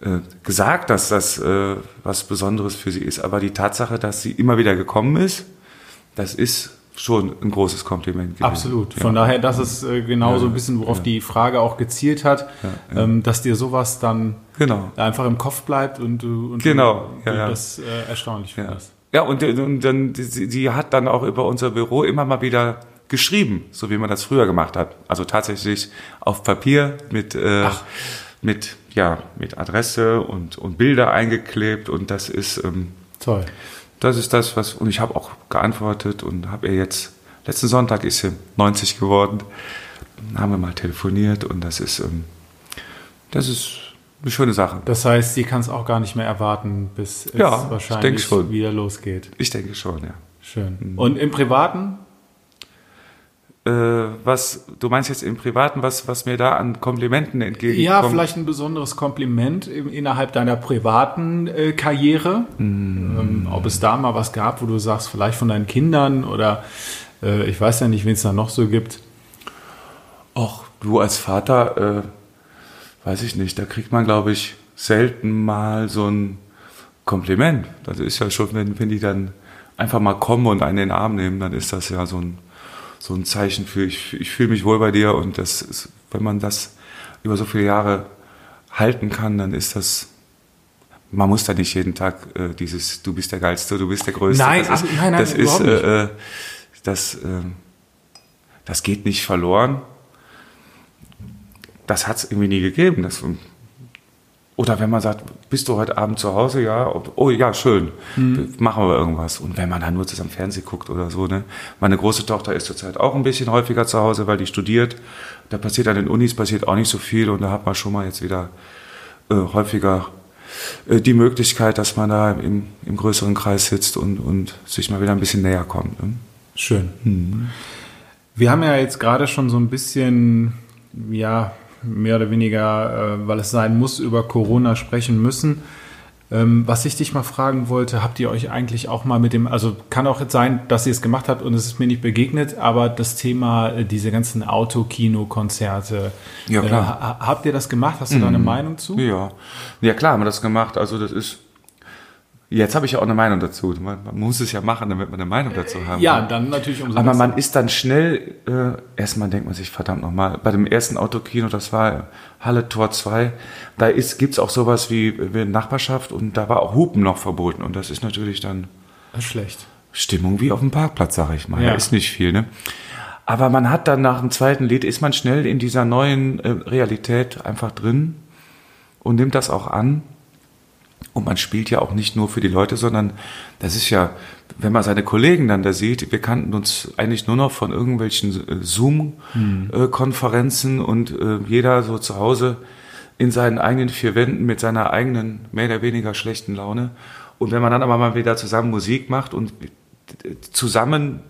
äh, gesagt, dass das äh, was Besonderes für sie ist, aber die Tatsache, dass sie immer wieder gekommen ist, das ist schon ein großes Kompliment gewesen. Absolut. Von ja. daher, das ist äh, genau ja, so ein bisschen, worauf ja. die Frage auch gezielt hat, ähm, dass dir sowas dann genau. einfach im Kopf bleibt und du, und genau. du, das äh, erstaunlich findest. Ja, und, und dann, sie, sie hat dann auch über unser Büro immer mal wieder geschrieben, so wie man das früher gemacht hat. Also tatsächlich auf Papier mit, äh, mit, ja, mit Adresse und, und Bilder eingeklebt und das ist, ähm, Toll. Das ist das, was, und ich habe auch geantwortet und habe ihr jetzt, letzten Sonntag ist sie 90 geworden, haben wir mal telefoniert und das ist, ähm, das ist eine schöne Sache. Das heißt, sie kann es auch gar nicht mehr erwarten, bis es Ja, ich wahrscheinlich wieder losgeht. Ich denke schon, ja. Schön. Und im Privaten? Äh, was, du meinst jetzt im Privaten, was, was mir da an Komplimenten entgegenkommt? Ja, vielleicht ein besonderes Kompliment im, innerhalb deiner privaten äh, Karriere. Ähm, ob es da mal was gab, wo du sagst, vielleicht von deinen Kindern oder äh, ich weiß ja nicht, wen es da noch so gibt. Och, du als Vater, äh, weiß ich nicht, da kriegt man, glaube ich, selten mal so ein Kompliment. Das ist ja schon, wenn, wenn die dann einfach mal kommen und einen in den Arm nehmen, dann ist das ja so ein, so ein Zeichen für, ich, ich fühle mich wohl bei dir und das ist, wenn man das über so viele Jahre halten kann, dann ist das, man muss da nicht jeden Tag äh, dieses, du bist der Geilste, du bist der Größte. Nein, das ist, ach, nein, nein, das ist, äh, äh, das, äh, das geht nicht verloren. Das hat es irgendwie nie gegeben. Das, oder wenn man sagt, bist du heute Abend zu Hause? Ja, oh ja, schön, Mhm. machen wir irgendwas. Und wenn man dann nur zusammen Fernsehen guckt oder so, ne? Meine große Tochter ist zurzeit auch ein bisschen häufiger zu Hause, weil die studiert. Da passiert an den Unis passiert auch nicht so viel und da hat man schon mal jetzt wieder äh, häufiger äh, die Möglichkeit, dass man da im, im größeren Kreis sitzt und, und sich mal wieder ein bisschen näher kommt. Ne? Schön. Wir haben ja jetzt gerade schon so ein bisschen, ja, mehr oder weniger, äh, weil es sein muss, über Corona sprechen müssen. Ähm, was ich dich mal fragen wollte, habt ihr euch eigentlich auch mal mit dem, also kann auch jetzt sein, dass ihr es gemacht habt und es ist mir nicht begegnet, aber das Thema, äh, diese ganzen Autokino-Konzerte, Ja, klar. Äh, ha- habt ihr das gemacht? Hast du da eine Meinung zu? Ja. ja, klar haben wir das gemacht. Also das ist. Jetzt habe ich ja auch eine Meinung dazu. Man, man muss es ja machen, damit man eine Meinung dazu haben Ja, kann. dann natürlich umso Aber man ist dann schnell, äh, erstmal denkt man sich, verdammt nochmal, bei dem ersten Autokino, das war Halle Tor 2, da ist, gibt's auch sowas wie, wie Nachbarschaft und da war auch Hupen noch verboten. Und das ist natürlich dann Das ist schlecht. Stimmung wie auf dem Parkplatz, sag ich mal. Ja. Da ist nicht viel, ne? Aber man hat dann nach dem zweiten Lied, ist man schnell in dieser neuen äh, Realität einfach drin und nimmt das auch an. Und man spielt ja auch nicht nur für die Leute, sondern das ist ja, wenn man seine Kollegen dann da sieht, wir kannten uns eigentlich nur noch von irgendwelchen äh, Zoom-Konferenzen und äh, jeder so zu Hause in seinen eigenen vier Wänden mit seiner eigenen mehr oder weniger schlechten Laune. Und wenn man dann aber mal wieder zusammen Musik macht und äh, zusammen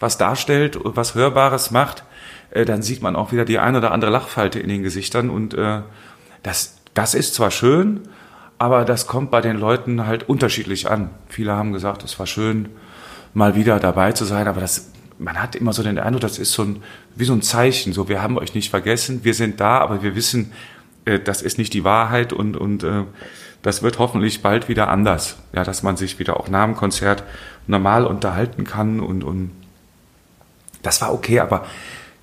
was darstellt, was Hörbares macht, dann sieht man auch wieder die ein oder andere Lachfalte in den Gesichtern und das, das ist zwar schön, aber das kommt bei den Leuten halt unterschiedlich an. Viele haben gesagt, es war schön, mal wieder dabei zu sein, aber das, man hat immer so den Eindruck, das ist so ein, wie so ein Zeichen, so wir haben euch nicht vergessen, wir sind da, aber wir wissen, äh, das ist nicht die Wahrheit und, und äh, das wird hoffentlich bald wieder anders. Ja, dass man sich wieder auch nach dem Konzert normal unterhalten kann und, und das war okay, aber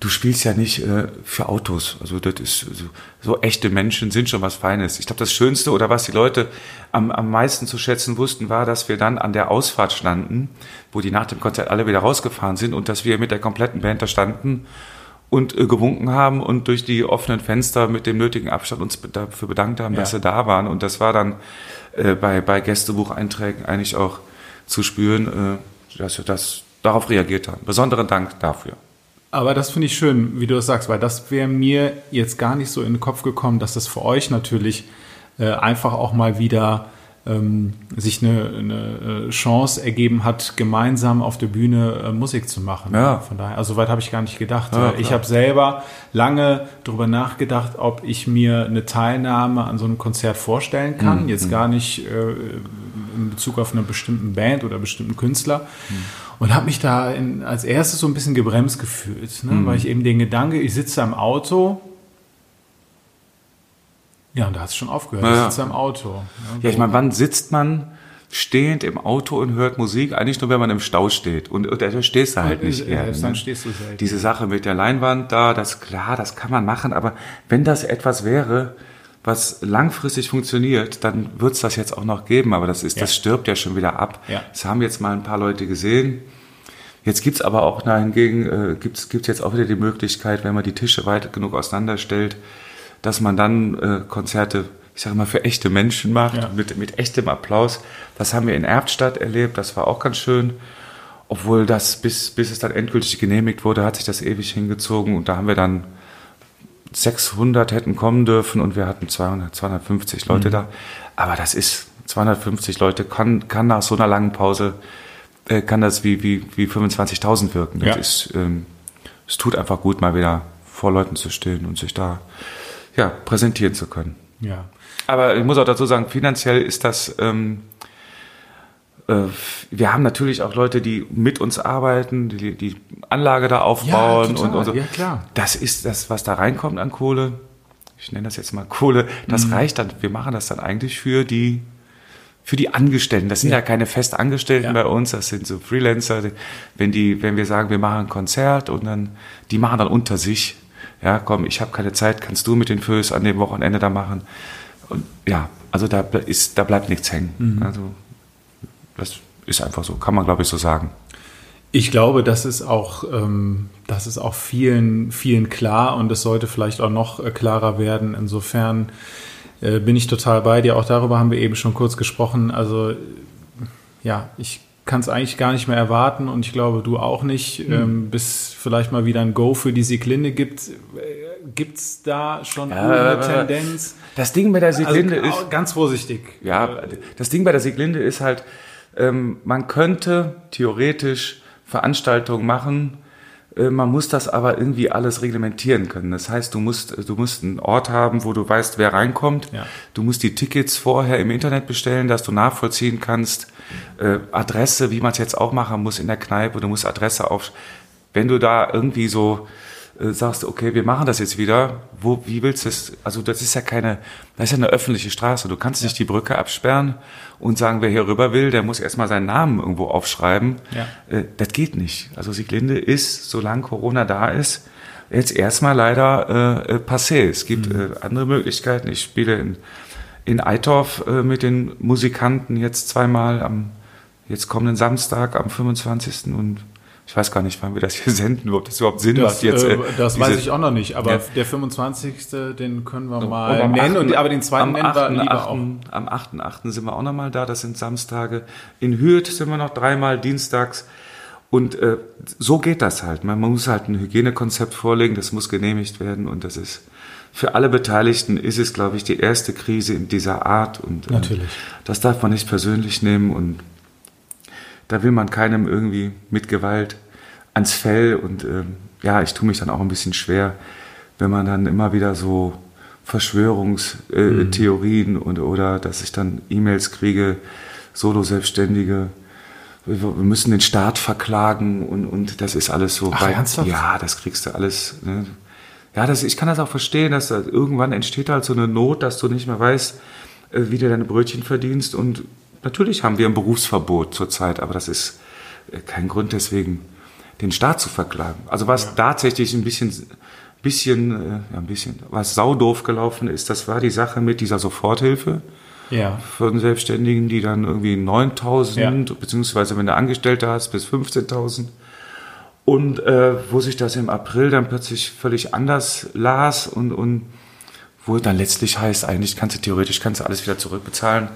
du spielst ja nicht äh, für Autos. Also das ist so, so echte Menschen sind schon was Feines. Ich glaube, das Schönste oder was die Leute am, am meisten zu schätzen wussten, war, dass wir dann an der Ausfahrt standen, wo die nach dem Konzert alle wieder rausgefahren sind und dass wir mit der kompletten Band da standen und äh, gewunken haben und durch die offenen Fenster mit dem nötigen Abstand uns dafür bedankt haben, dass Ja. sie da waren. Und das war dann äh, bei, bei Gästebucheinträgen eigentlich auch zu spüren, äh, dass wir das darauf reagiert haben. Besonderen Dank dafür. Aber das finde ich schön, wie du das sagst, weil das wäre mir jetzt gar nicht so in den Kopf gekommen, dass das für euch natürlich äh, einfach auch mal wieder ähm, sich eine, eine äh, Chance ergeben hat, gemeinsam auf der Bühne äh, Musik zu machen. Ja. Von daher, also weit habe ich gar nicht gedacht. Ja, ich habe selber lange darüber nachgedacht, ob ich mir eine Teilnahme an so einem Konzert vorstellen kann. Jetzt gar nicht äh, in Bezug auf eine bestimmten Band oder bestimmten Künstler. Und habe mich da in, als erstes so ein bisschen gebremst gefühlt, ne? weil ich eben den Gedanke, ich sitze am Auto. Ja, und da hat es schon aufgehört. Ja, ich sitze am Auto. Ja, ich meine, wann sitzt man stehend im Auto und hört Musik? Eigentlich nur, wenn man im Stau steht. Und, und da stehst du halt nicht Äh, gerne. Selbst dann ne? stehst du selten. Diese Sache mit der Leinwand da, das klar, das kann man machen, aber wenn das etwas wäre, was langfristig funktioniert, dann wird es das jetzt auch noch geben, aber das ist, Ja. das stirbt ja schon wieder ab. Ja. Das haben jetzt mal ein paar Leute gesehen. Jetzt gibt's aber auch dahingegen, äh, gibt's gibt's jetzt auch wieder die Möglichkeit, wenn man die Tische weit genug auseinanderstellt, dass man dann äh, Konzerte ich sage mal, für echte Menschen macht, Ja. mit, mit echtem Applaus. Das haben wir in Erbstadt erlebt, das war auch ganz schön. Obwohl das, bis, bis es dann endgültig genehmigt wurde, hat sich das ewig hingezogen und da haben wir dann 600 hätten kommen dürfen und wir hatten 200, 250 Leute da. Aber das ist 250 Leute, kann, kann nach so einer langen Pause, äh, kann das wie, wie, wie 25.000 wirken. Das Ja. ist, ähm, es tut einfach gut, mal wieder vor Leuten zu stehen und sich da ja, präsentieren zu können. Ja. Aber ich muss auch dazu sagen, finanziell ist das, ähm, äh, wir haben natürlich auch Leute, die mit uns arbeiten, die die Anlage da aufbauen total. und, und so. Ja, klar. Das ist das, was da reinkommt an Kohle. Ich nenne das jetzt mal Kohle. Das Mhm. reicht dann. Wir machen das dann eigentlich für die, für die Angestellten. Das sind ja, keine Festangestellten Ja. bei uns. Das sind so Freelancer. Wenn die, wenn wir sagen, wir machen ein Konzert und dann, die machen dann unter sich. Ja, komm, ich habe keine Zeit, kannst du mit den Föß an dem Wochenende da machen? Und ja, also da ist, da bleibt nichts hängen. Mhm. Also das ist einfach so, kann man glaube ich so sagen. Ich glaube, das ist auch, ähm, das ist auch vielen, vielen klar und es sollte vielleicht auch noch äh, klarer werden. Insofern äh, bin ich total bei dir. Auch darüber haben wir eben schon kurz gesprochen. Also äh, ja, ich kann es eigentlich gar nicht mehr erwarten und ich glaube, du auch nicht, Hm. ähm, bis vielleicht mal wieder ein Go für die Sieglinde gibt. Gibt es da schon Ja, eine aber- Tendenz? Das Ding bei der Sieglinde also, ist, ganz vorsichtig. Ja, das Ding bei der Sieglinde ist halt, ähm, man könnte theoretisch Veranstaltungen machen, äh, man muss das aber irgendwie alles reglementieren können. Das heißt, du musst, du musst einen Ort haben, wo du weißt, wer reinkommt. Ja. Du musst die Tickets vorher im Internet bestellen, dass du nachvollziehen kannst. Äh, Adresse, wie man es jetzt auch machen muss in der Kneipe, du musst Adresse auf. Wenn du da irgendwie so äh, sagst, okay, wir machen das jetzt wieder, wo, wie willst du es? Also das ist ja keine, das ist ja eine öffentliche Straße. Du kannst nicht die Brücke absperren und sagen, wer hier rüber will, der muss erstmal seinen Namen irgendwo aufschreiben. Ja. Äh, das geht nicht. Also Sieglinde ist, solange Corona da ist, jetzt erstmal leider äh, äh, passé. Es gibt äh, andere Möglichkeiten. Ich spiele in, in Eitorf äh, mit den Musikanten jetzt zweimal am jetzt kommenden Samstag am 25. und ich weiß gar nicht, wann wir das hier senden, ob das überhaupt Sinn Das, macht jetzt. äh, äh, das diese- weiß ich auch noch nicht, aber Ja. der 25. den können wir mal und nennen, 8., und, aber den zweiten nennen wir 8., lieber auch. Am 8.8. sind wir auch nochmal da, das sind Samstage. In Hürth sind wir noch dreimal dienstags. Und äh, so geht das halt. Man muss halt ein Hygienekonzept vorlegen, das muss genehmigt werden und das ist für alle Beteiligten ist es, glaube ich, die erste Krise in dieser Art und äh, Natürlich. das darf man nicht persönlich nehmen und da will man keinem irgendwie mit Gewalt ans Fell und ähm, ja, ich tue mich dann auch ein bisschen schwer, wenn man dann immer wieder so Verschwörungstheorien äh, Theorien und oder dass ich dann E-Mails kriege, Solo-Selbstständige, wir wir müssen den Staat verklagen und, und das ist alles so. Ach, ernsthaft? Ja, das kriegst du alles. Ne? Ja, das, ich kann das auch verstehen, dass da irgendwann entsteht halt so eine Not, dass du nicht mehr weißt, äh, wie du deine Brötchen verdienst. Und natürlich haben wir ein Berufsverbot zurzeit, aber das ist äh, kein Grund deswegen, den Staat zu verklagen. Also was tatsächlich ein bisschen, bisschen, äh, ja, ein bisschen, was saudoof gelaufen ist, das war die Sache mit dieser Soforthilfe Ja. von Selbstständigen, die dann irgendwie 9.000, Ja. beziehungsweise wenn du Angestellte hast, bis 15.000. Und äh, wo sich das im April dann plötzlich völlig anders las und, und wo dann letztlich heißt, eigentlich kannst du theoretisch kannst du alles wieder zurückbezahlen.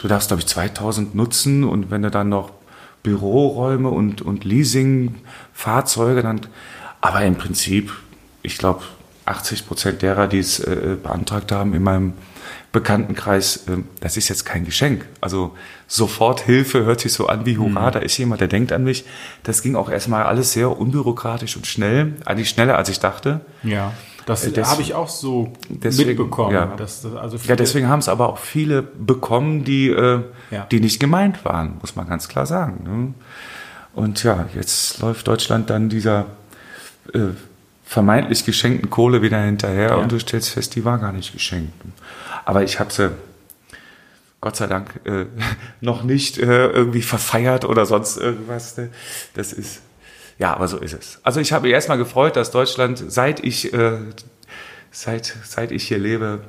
Du darfst, glaube ich, 2000 nutzen und wenn du dann noch Büroräume und, und Leasing-Fahrzeuge, dann, aber im Prinzip, ich glaube, 80 Prozent derer, die es äh, beantragt haben in meinem Bekanntenkreis, äh, das ist jetzt kein Geschenk. Also Soforthilfe hört sich so an wie Hurra, da ist jemand, der denkt an mich. Das ging auch erstmal alles sehr unbürokratisch und schnell, eigentlich schneller als ich dachte. Ja. Das Äh, habe ich auch so deswegen, mitbekommen. ja. dass das also Ja, viele- deswegen haben es aber auch viele bekommen, die, äh, Ja. die nicht gemeint waren, muss man ganz klar sagen. Ne? Und ja, jetzt läuft Deutschland dann dieser äh, vermeintlich geschenkten Kohle wieder hinterher Ja. und du stellst fest, die war gar nicht geschenkt. Aber ich habe sie Gott sei Dank äh, noch nicht äh, irgendwie verfeiert oder sonst irgendwas. Ne? Das ist ja, aber so ist es. Also ich habe mich erstmal gefreut, dass Deutschland, seit ich äh, seit seit ich hier lebe,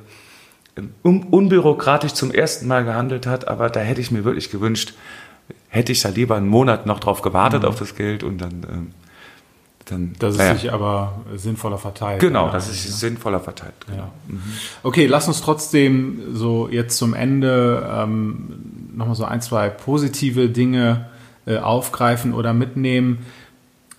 un unbürokratisch zum ersten Mal gehandelt hat. Aber da hätte ich mir wirklich gewünscht, hätte ich da lieber einen Monat noch drauf gewartet auf das Geld und dann ähm, dann. Das ist naja. sich aber sinnvoller verteilt. Genau, Ja, das ist ja. sinnvoller verteilt. Genau. Ja. Okay, lass uns trotzdem so jetzt zum Ende ähm, nochmal so ein, zwei positive Dinge äh, aufgreifen oder mitnehmen.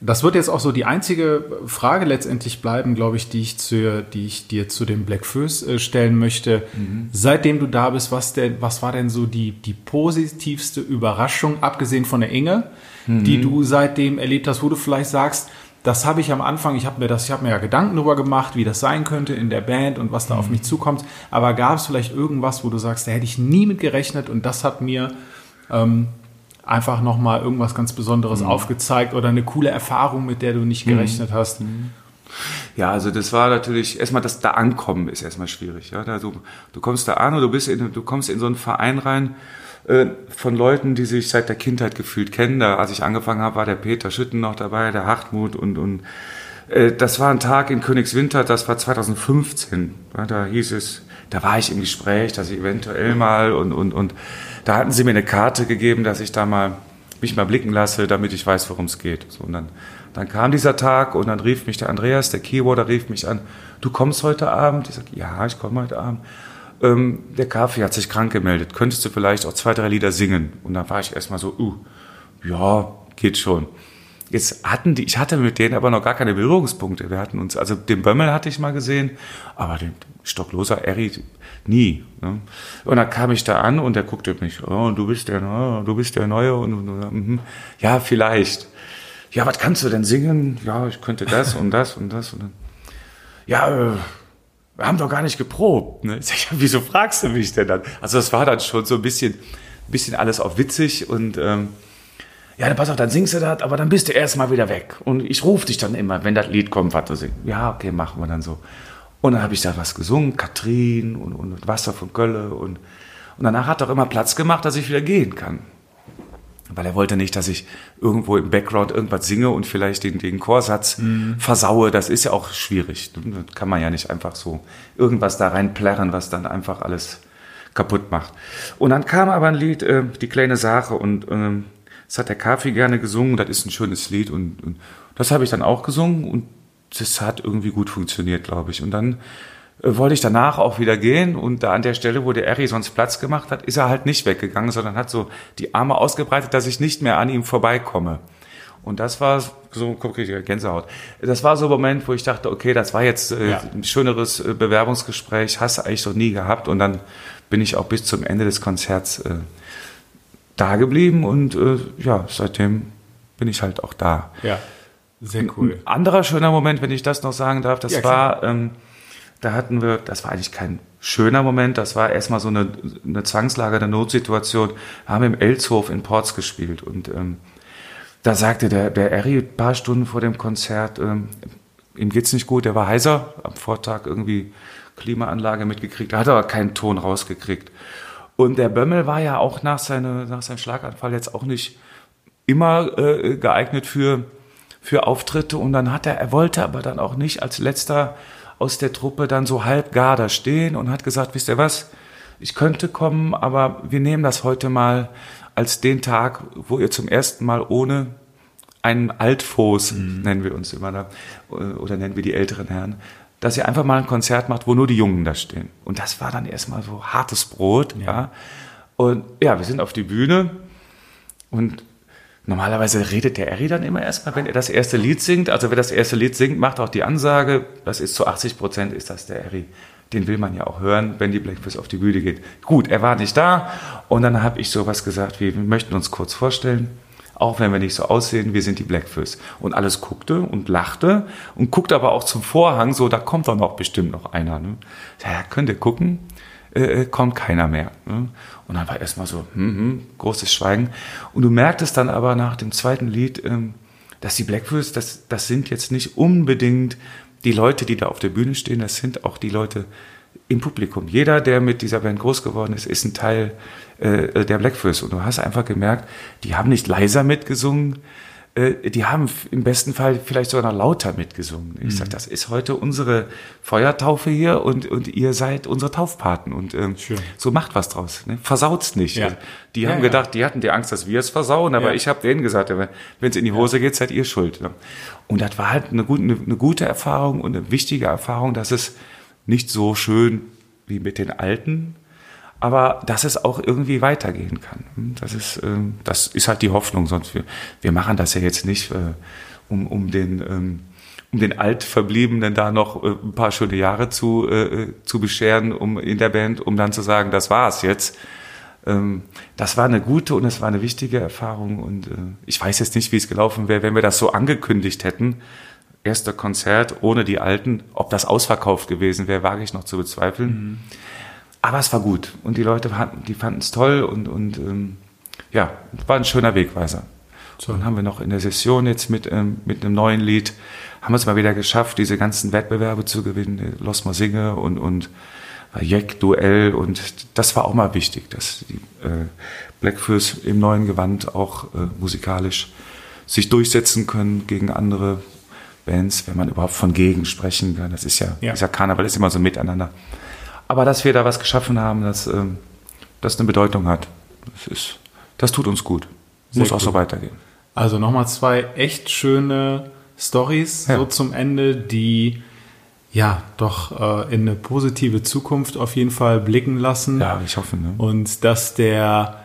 Das wird jetzt auch so die einzige Frage letztendlich bleiben, glaube ich, die ich, zu, die ich dir zu dem Black Föß äh, stellen möchte. Seitdem du da bist, was, denn, was war denn so die, die positivste Überraschung, abgesehen von der Inge, die du seitdem erlebt hast, wo du vielleicht sagst, das habe ich am Anfang, ich habe mir das, ich habe mir ja Gedanken darüber gemacht, wie das sein könnte in der Band und was da auf mich zukommt. Aber gab es vielleicht irgendwas, wo du sagst, da hätte ich nie mit gerechnet und das hat mir ähm, einfach nochmal irgendwas ganz Besonderes aufgezeigt oder eine coole Erfahrung, mit der du nicht gerechnet hast? Ja, also das war natürlich, erstmal das da ankommen ist erstmal schwierig. Ja? Da, du, du kommst da an und du, bist in, du kommst in so einen Verein rein äh, von Leuten, die sich seit der Kindheit gefühlt kennen. Da, als ich angefangen habe, war der Peter Schütten noch dabei, der Hartmut und, und äh, das war ein Tag in Königswinter, das war 2015. Ja, da hieß es, da war ich im Gespräch, dass ich eventuell mal und, und, und da hatten sie mir eine Karte gegeben, dass ich da mal mich mal blicken lasse, damit ich weiß, worum es geht. So, und dann, dann kam dieser Tag und dann rief mich der Andreas, der Keyboarder, rief mich an, du kommst heute Abend? Ich sage, ja, ich komme heute Abend. Ähm, der Kaffee hat sich krank gemeldet. Könntest du vielleicht auch zwei, drei Lieder singen? Und dann war ich erstmal so, uh, ja, geht schon. Jetzt hatten die, ich hatte mit denen aber noch gar keine Berührungspunkte. Wir hatten uns, also den Bömmel hatte ich mal gesehen, aber den stockloser Eri nie. Ne? Und dann kam ich da an und der guckte mich, oh, du bist der Neue, du bist der Neue und, und, und mhm. ja, vielleicht. Ja, was kannst du denn singen? Ja, ich könnte das und das und das und dann. Ja, äh, wir haben doch gar nicht geprobt. Ne? Ich sag, ja, wieso fragst du mich denn dann? Also das war dann schon so ein bisschen, bisschen alles auch witzig und ähm, ja, dann pass auf, dann singst du das, aber dann bist du erstmal wieder weg. Und ich rufe dich dann immer, wenn das Lied kommt, was du singst. Ja, okay, machen wir dann so. Und dann habe ich da was gesungen, Katrin und, und Wasser von Kölle. Und, und danach hat er auch immer Platz gemacht, dass ich wieder gehen kann. Weil er wollte nicht, dass ich irgendwo im Background irgendwas singe und vielleicht den, den Chorsatz versaue. Das ist ja auch schwierig. Das kann man ja nicht einfach so irgendwas da reinplärren, was dann einfach alles kaputt macht. Und dann kam aber ein Lied, äh, Die kleine Sache, und ähm, das hat der Kaffee gerne gesungen. Das ist ein schönes Lied und, und das habe ich dann auch gesungen und das hat irgendwie gut funktioniert, glaube ich. Und dann äh, wollte ich danach auch wieder gehen und da an der Stelle, wo der Eri sonst Platz gemacht hat, ist er halt nicht weggegangen, sondern hat so die Arme ausgebreitet, dass ich nicht mehr an ihm vorbeikomme. Und das war so, guck ich, Gänsehaut. Das war so ein Moment, wo ich dachte, okay, das war jetzt äh, Ja. ein schöneres äh, Bewerbungsgespräch, hast du eigentlich noch nie gehabt. Und dann bin ich auch bis zum Ende des Konzerts äh, da geblieben und äh, ja, seitdem bin ich halt auch da. Ja, sehr cool. Ein anderer schöner Moment, wenn ich das noch sagen darf, das Ja, war, ähm, da hatten wir, das war eigentlich kein schöner Moment, das war erstmal so eine, eine Zwangslage, eine Notsituation. Wir haben im Elshof in Ports gespielt und ähm, da sagte der, der Eri ein paar Stunden vor dem Konzert, ähm, ihm geht's nicht gut, der war heiser, am Vortag irgendwie Klimaanlage mitgekriegt, er hat aber keinen Ton rausgekriegt. Und der Bömmel war ja auch nach, seine, nach seinem Schlaganfall jetzt auch nicht immer äh, geeignet für, für Auftritte. Und dann hat er, er wollte aber dann auch nicht als letzter aus der Truppe dann so halb gar da stehen und hat gesagt, wisst ihr was, ich könnte kommen, aber wir nehmen das heute mal als den Tag, wo ihr zum ersten Mal ohne einen Altfoß, nennen wir uns immer da, oder nennen wir die älteren Herren, dass ihr einfach mal ein Konzert macht, wo nur die Jungen da stehen. Und das war dann erstmal so hartes Brot, ja. Und ja, wir sind auf die Bühne und normalerweise redet der Eri dann immer erstmal, wenn er das erste Lied singt. Also wer das erste Lied singt, macht auch die Ansage, das ist zu 80 Prozent ist das der Eri. Den will man ja auch hören, wenn die Blackfist auf die Bühne geht. Gut, er war nicht da und dann habe ich sowas gesagt wie, wir möchten uns kurz vorstellen, auch wenn wir nicht so aussehen, wir sind die Blackfist. Und alles guckte und lachte und guckte aber auch zum Vorhang, so, da kommt doch noch bestimmt noch einer. Ne? Ja, könnt ihr gucken, äh, kommt keiner mehr. Ne? Und dann war erstmal so, hm, hm, großes Schweigen. Und du merktest dann aber nach dem zweiten Lied, ähm, dass die Blackfist, das, das sind jetzt nicht unbedingt die Leute, die da auf der Bühne stehen, das sind auch die Leute im Publikum. Jeder, der mit dieser Band groß geworden ist, ist ein Teil äh, der Blackfist. Und du hast einfach gemerkt, die haben nicht leiser mitgesungen, äh, die haben im besten Fall vielleicht sogar noch lauter mitgesungen. Ich sage, das ist heute unsere Feuertaufe hier und, und ihr seid unsere Taufpaten. Und ähm, Schön. so macht was draus. Ne? Versaut's nicht. Ja. Die haben ja. gedacht, die hatten die Angst, dass wir es versauen, aber ich habe denen gesagt, wenn es in die Hose geht, seid ihr schuld. Ne? Und das war halt eine gute, eine, eine gute Erfahrung und eine wichtige Erfahrung, dass es nicht so schön wie mit den Alten, aber dass es auch irgendwie weitergehen kann. Das ist, ähm, das ist halt die Hoffnung, sonst wir, wir machen das ja jetzt nicht, äh, um, um den, ähm, um den Altverbliebenen da noch äh, ein paar schöne Jahre zu, äh, zu bescheren, um in der Band, um dann zu sagen, das war's jetzt. Ähm, das war eine gute und es war eine wichtige Erfahrung und ich weiß jetzt nicht, wie es gelaufen wäre, wenn wir das so angekündigt hätten. Erster Konzert ohne die Alten, ob das ausverkauft gewesen wäre, wage ich noch zu bezweifeln. Aber es war gut und die Leute fanden, die fanden es toll und, und ähm, ja, war ein schöner Wegweiser. So, dann haben wir noch in der Session jetzt mit, ähm, mit einem neuen Lied, haben wir es mal wieder geschafft, diese ganzen Wettbewerbe zu gewinnen, Los Mal Singe und, und Jack Duell und das war auch mal wichtig, dass die äh, Blackfoes im neuen Gewand auch äh, musikalisch sich durchsetzen können gegen andere Bands, wenn man überhaupt von gegen sprechen kann. Das ist ja, Ja. dieser Karneval ist immer so miteinander. Aber dass wir da was geschaffen haben, das, ähm, das eine Bedeutung hat, das, ist, das tut uns gut. Sehr Muss auch gut. so weitergehen. Also nochmal zwei echt schöne Stories Ja. so zum Ende, die ja doch äh, in eine positive Zukunft auf jeden Fall blicken lassen. Ja, ich hoffe. Ne? Und dass der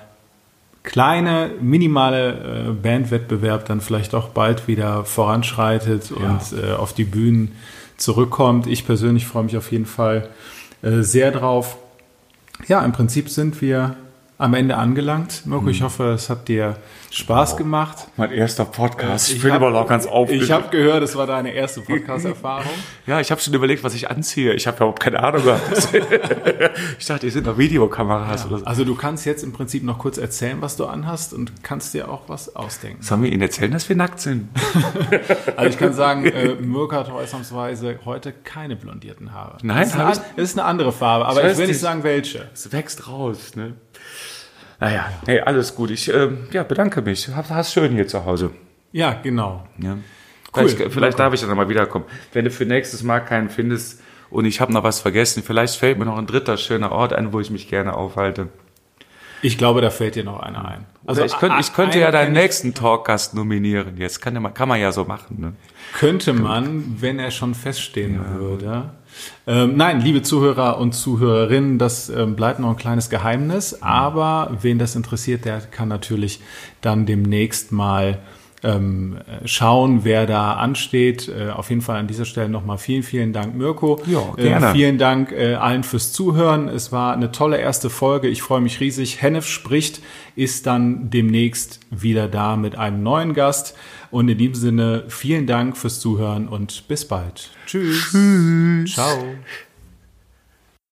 kleine, minimale äh, Bandwettbewerb dann vielleicht auch bald wieder voranschreitet und äh, auf die Bühnen zurückkommt. Ich persönlich freue mich auf jeden Fall sehr drauf. Ja, im Prinzip sind wir am Ende angelangt. Mirko, ich hoffe, es hat dir Spaß gemacht. Mein erster Podcast. Ich Ich bin hab- aber noch ganz aufgeregt. Ich habe gehört, es war deine erste Podcast-Erfahrung. ja, ich habe schon überlegt, was ich anziehe. Ich habe überhaupt keine Ahnung gehabt. ich dachte, hier sind noch Videokameras oder so. Also du kannst jetzt im Prinzip noch kurz erzählen, was du anhast und kannst dir auch was ausdenken. Sollen wir Ihnen erzählen, dass wir nackt sind? Also ich kann sagen, äh, Mirko hat ausnahmsweise heute keine blondierten Haare. Nein, das ist, eine, an- ist eine andere Farbe, aber Ich will nicht nicht. sagen welche. Es wächst raus, ne? Naja, hey, alles gut. Ich ähm, ja, bedanke mich. Hast hast schön hier zu Hause. Ja, genau. Ja. Vielleicht, vielleicht darf ich dann mal wiederkommen. Wenn du für nächstes Mal keinen findest und ich habe noch was vergessen, vielleicht fällt mir noch ein dritter schöner Ort ein, wo ich mich gerne aufhalte. Ich glaube, da fällt dir noch einer ein. Also ich, könnte, ich könnte ja deinen nächsten Talkgast nominieren. Jetzt kann, ja man- kann man ja so machen. Ne? Könnte man, wenn er schon feststehen würde. Ähm, nein, liebe Zuhörer und Zuhörerinnen, das ähm, bleibt noch ein kleines Geheimnis, aber wen das interessiert, der kann natürlich dann demnächst mal ähm, schauen, wer da ansteht. Äh, auf jeden Fall an dieser Stelle nochmal vielen, vielen Dank, Mirko. Ja, gerne. Äh, vielen Dank äh, allen fürs Zuhören. Es war eine tolle erste Folge. Ich freue mich riesig. Hennef spricht, ist dann demnächst wieder da mit einem neuen Gast. Und in diesem Sinne, vielen Dank fürs Zuhören und bis bald. Tschüss. Ciao.